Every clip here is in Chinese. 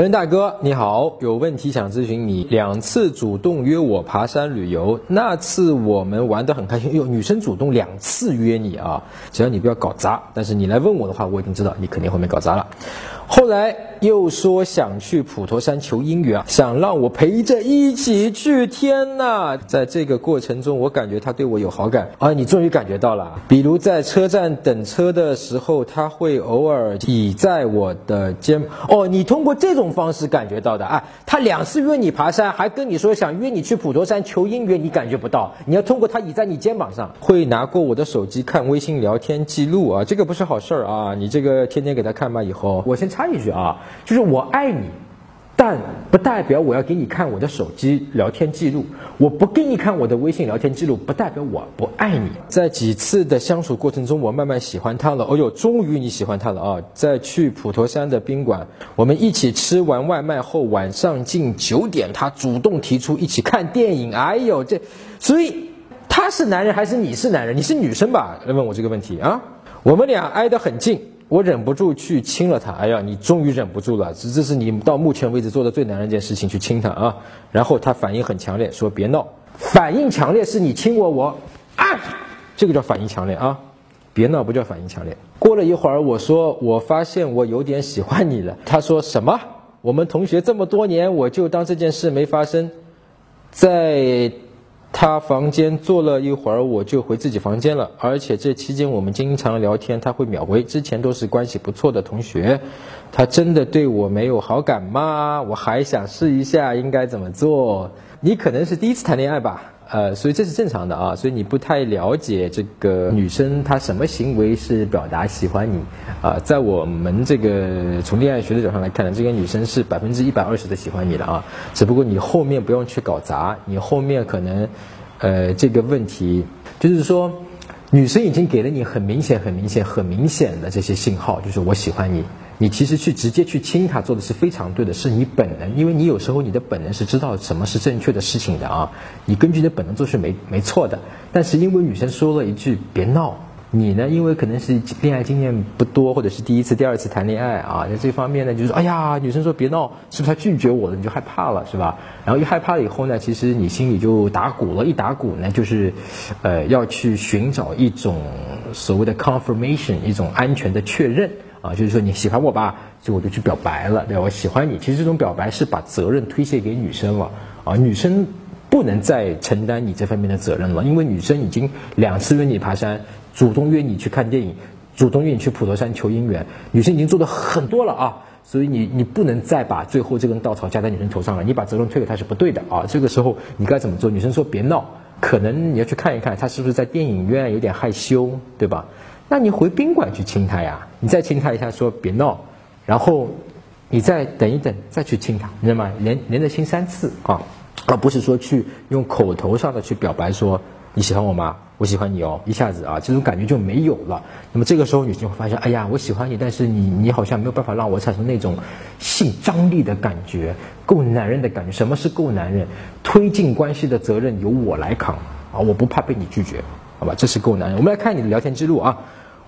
陈大哥，你好，有问题想咨询你。两次主动约我爬山旅游，那次我们玩得很开心。哟，女生主动两次约你啊，只要你不要搞砸。但是你来问我的话，我已经知道你肯定后面搞砸了。后来又说想去普陀山求姻缘，想让我陪着一起去。天呐，在这个过程中，我感觉他对我有好感啊！你终于感觉到了，比如在车站等车的时候，他会偶尔倚在我的肩。哦，你通过这种方式感觉到的啊？他两次约你爬山，还跟你说想约你去普陀山求姻缘，你感觉不到。你要通过他倚在你肩膀上，会拿过我的手机看微信聊天记录啊，这个不是好事儿啊！你这个天天给他看吧，以后我先插。插一句啊，就是我爱你，但不代表我要给你看我的手机聊天记录。我不给你看我的微信聊天记录，不代表我不爱你。在几次的相处过程中，我慢慢喜欢他了。哦呦，终于你喜欢他了啊！在去普陀山的宾馆，我们一起吃完外卖后，晚上近九点，他主动提出一起看电影。哎呦，这，所以他是男人还是你是男人？你是女生吧？来问我这个问题啊！我们俩挨得很近。我忍不住去亲了他，哎呀，你终于忍不住了，这这是你到目前为止做的最难的一件事情，去亲他啊！然后他反应很强烈，说别闹。反应强烈是你亲我，我啊，这个叫反应强烈啊，别闹不叫反应强烈。过了一会儿，我说我发现我有点喜欢你了。他说什么？我们同学这么多年，我就当这件事没发生，在。他房间坐了一会儿，我就回自己房间了。而且这期间我们经常聊天，他会秒回。之前都是关系不错的同学，他真的对我没有好感吗？我还想试一下，应该怎么做？你可能是第一次谈恋爱吧？呃，所以这是正常的啊。所以你不太了解这个女生她什么行为是表达喜欢你啊？在我们这个从恋爱学的角度上来看呢，这个女生是百分之一百二十的喜欢你的啊。只不过你后面不用去搞砸，你后面可能，呃，这个问题就是说，女生已经给了你很明显、很明显、很明显的这些信号，就是我喜欢你。你其实去直接去亲他做的是非常对的，是你本能，因为你有时候你的本能是知道什么是正确的事情的啊，你根据你的本能做是没没错的。但是因为女生说了一句别闹，你呢因为可能是恋爱经验不多，或者是第一次、第二次谈恋爱啊，在这方面呢就是哎呀，女生说别闹，是不是她拒绝我了？你就害怕了是吧？然后一害怕了以后呢，其实你心里就打鼓了，一打鼓呢就是，呃，要去寻找一种所谓的 confirmation，一种安全的确认。啊，就是说你喜欢我吧，就我就去表白了，对吧？我喜欢你，其实这种表白是把责任推卸给女生了，啊，女生不能再承担你这方面的责任了，因为女生已经两次约你爬山，主动约你去看电影，主动约你去普陀山求姻缘，女生已经做的很多了啊，所以你你不能再把最后这根稻草加在女生头上了，你把责任推给她是不对的啊，这个时候你该怎么做？女生说别闹，可能你要去看一看她是不是在电影院有点害羞，对吧？那你回宾馆去亲他呀，你再亲他一下，说别闹，然后你再等一等，再去亲他，你知道吗？连连着亲三次啊，而不是说去用口头上的去表白说你喜欢我吗？我喜欢你哦，一下子啊，这种感觉就没有了。那么这个时候女性会发现，哎呀，我喜欢你，但是你你好像没有办法让我产生那种性张力的感觉，够男人的感觉。什么是够男人？推进关系的责任由我来扛啊，我不怕被你拒绝，好吧？这是够男人。我们来看你的聊天记录啊。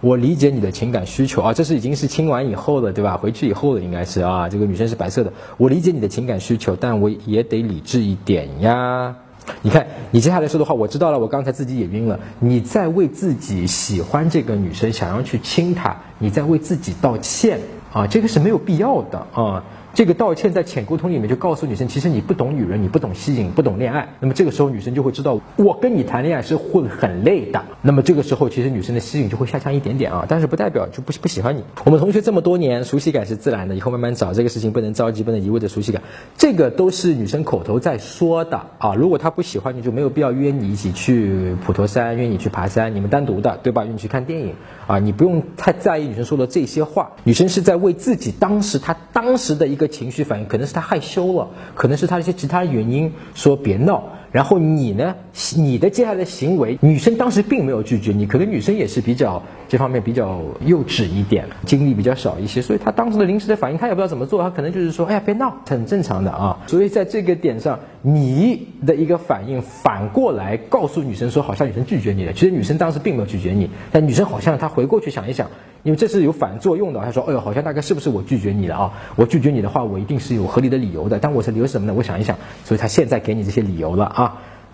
我理解你的情感需求啊，这是已经是亲完以后的，对吧？回去以后的应该是啊，这个女生是白色的。我理解你的情感需求，但我也得理智一点呀。你看，你接下来说的话，我知道了。我刚才自己也晕了。你在为自己喜欢这个女生，想要去亲她，你在为自己道歉啊，这个是没有必要的啊。这个道歉在浅沟通里面就告诉女生，其实你不懂女人，你不懂吸引，不懂恋爱。那么这个时候女生就会知道，我跟你谈恋爱是会很累的。那么这个时候其实女生的吸引就会下降一点点啊，但是不代表就不不喜欢你。我们同学这么多年，熟悉感是自然的，以后慢慢找这个事情不能着急，不能一味的熟悉感，这个都是女生口头在说的啊。如果她不喜欢你，就没有必要约你一起去普陀山，约你去爬山，你们单独的，对吧？约你去看电影啊，你不用太在意女生说的这些话。女生是在为自己当时她当时的一个。情绪反应可能是他害羞了，可能是他一些其他原因说别闹，然后你呢，你的接下来的行为，女生当时并没有拒绝你，可能女生也是比较这方面比较幼稚一点，经历比较少一些，所以她当时的临时的反应，她也不知道怎么做，她可能就是说，哎呀，别闹，很正常的啊。所以在这个点上，你的一个反应反过来告诉女生说，好像女生拒绝你了，其实女生当时并没有拒绝你，但女生好像她回过去想一想。因为这是有反作用的，他说：“哎呦，好像大概是不是我拒绝你了啊？我拒绝你的话，我一定是有合理的理由的。但我是理由是什么呢？我想一想，所以他现在给你这些理由了啊。”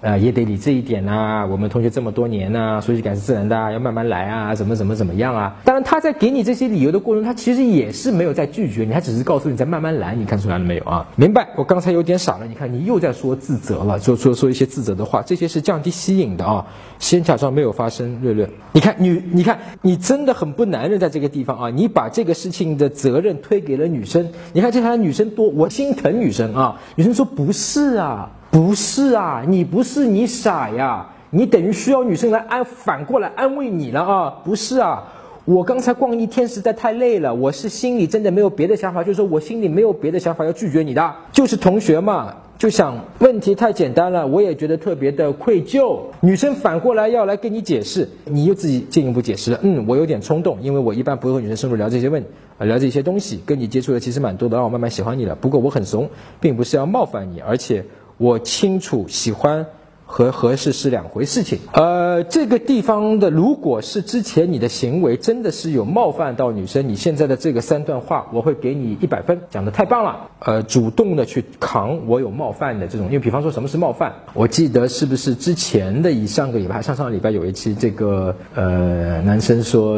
呃，也得理这一点呐。我们同学这么多年呐，熟悉感是自然的，要慢慢来啊，怎么怎么怎么样啊？当然，他在给你这些理由的过程中，他其实也是没有在拒绝你，他只是告诉你在慢慢来。你看出来了没有啊？明白？我刚才有点傻了。你看，你又在说自责了，说说说一些自责的话，这些是降低吸引的啊。先假装没有发生。略略，你看女，你看你真的很不男人，在这个地方啊，你把这个事情的责任推给了女生。你看这台女生多，我心疼女生啊。女生说不是啊。不是啊，你不是你傻呀，你等于需要女生来安，反过来安慰你了啊？不是啊，我刚才逛一天实在太累了，我是心里真的没有别的想法，就是说我心里没有别的想法要拒绝你的，就是同学嘛，就想问题太简单了，我也觉得特别的愧疚。女生反过来要来跟你解释，你又自己进一步解释了，嗯，我有点冲动，因为我一般不会和女生深入聊这些问，聊这些东西，跟你接触的其实蛮多的，让我慢慢喜欢你了。不过我很怂，并不是要冒犯你，而且。我清楚，喜欢。和合适是两回事情。呃，这个地方的，如果是之前你的行为真的是有冒犯到女生，你现在的这个三段话，我会给你一百分，讲的太棒了。呃，主动的去扛我有冒犯的这种，因为比方说什么是冒犯？我记得是不是之前的以上个礼拜，上上个礼拜有一期这个呃男生说，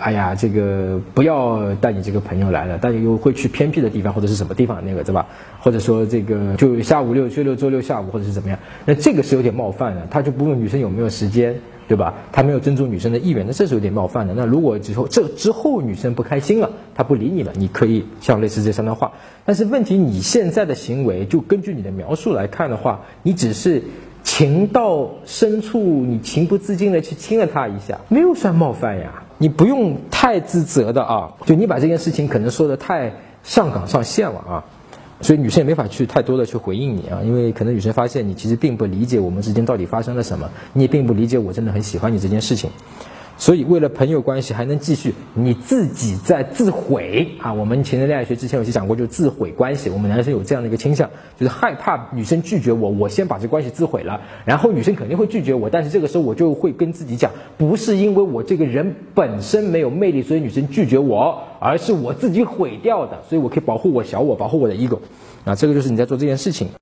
哎呀，这个不要带你这个朋友来了，但又会去偏僻的地方或者是什么地方那个，对吧？或者说这个就下午六周六周六下午或者是怎么样？那这个。是有点冒犯的，他就不问女生有没有时间，对吧？他没有尊重女生的意愿，那这是有点冒犯的。那如果之后这之后女生不开心了，她不理你了，你可以像类似这三段话。但是问题，你现在的行为，就根据你的描述来看的话，你只是情到深处，你情不自禁的去亲了她一下，没有算冒犯呀。你不用太自责的啊，就你把这件事情可能说的太上纲上线了啊。所以女生也没法去太多的去回应你啊，因为可能女生发现你其实并不理解我们之间到底发生了什么，你也并不理解我真的很喜欢你这件事情。所以为了朋友关系还能继续，你自己在自毁啊！我们情人恋爱学之前有期讲过，就自毁关系。我们男生有这样的一个倾向，就是害怕女生拒绝我，我先把这关系自毁了，然后女生肯定会拒绝我，但是这个时候我就会跟自己讲，不是因为我这个人本身没有魅力，所以女生拒绝我，而是我自己毁掉的，所以我可以保护我小我，保护我的 ego 啊，这个就是你在做这件事情。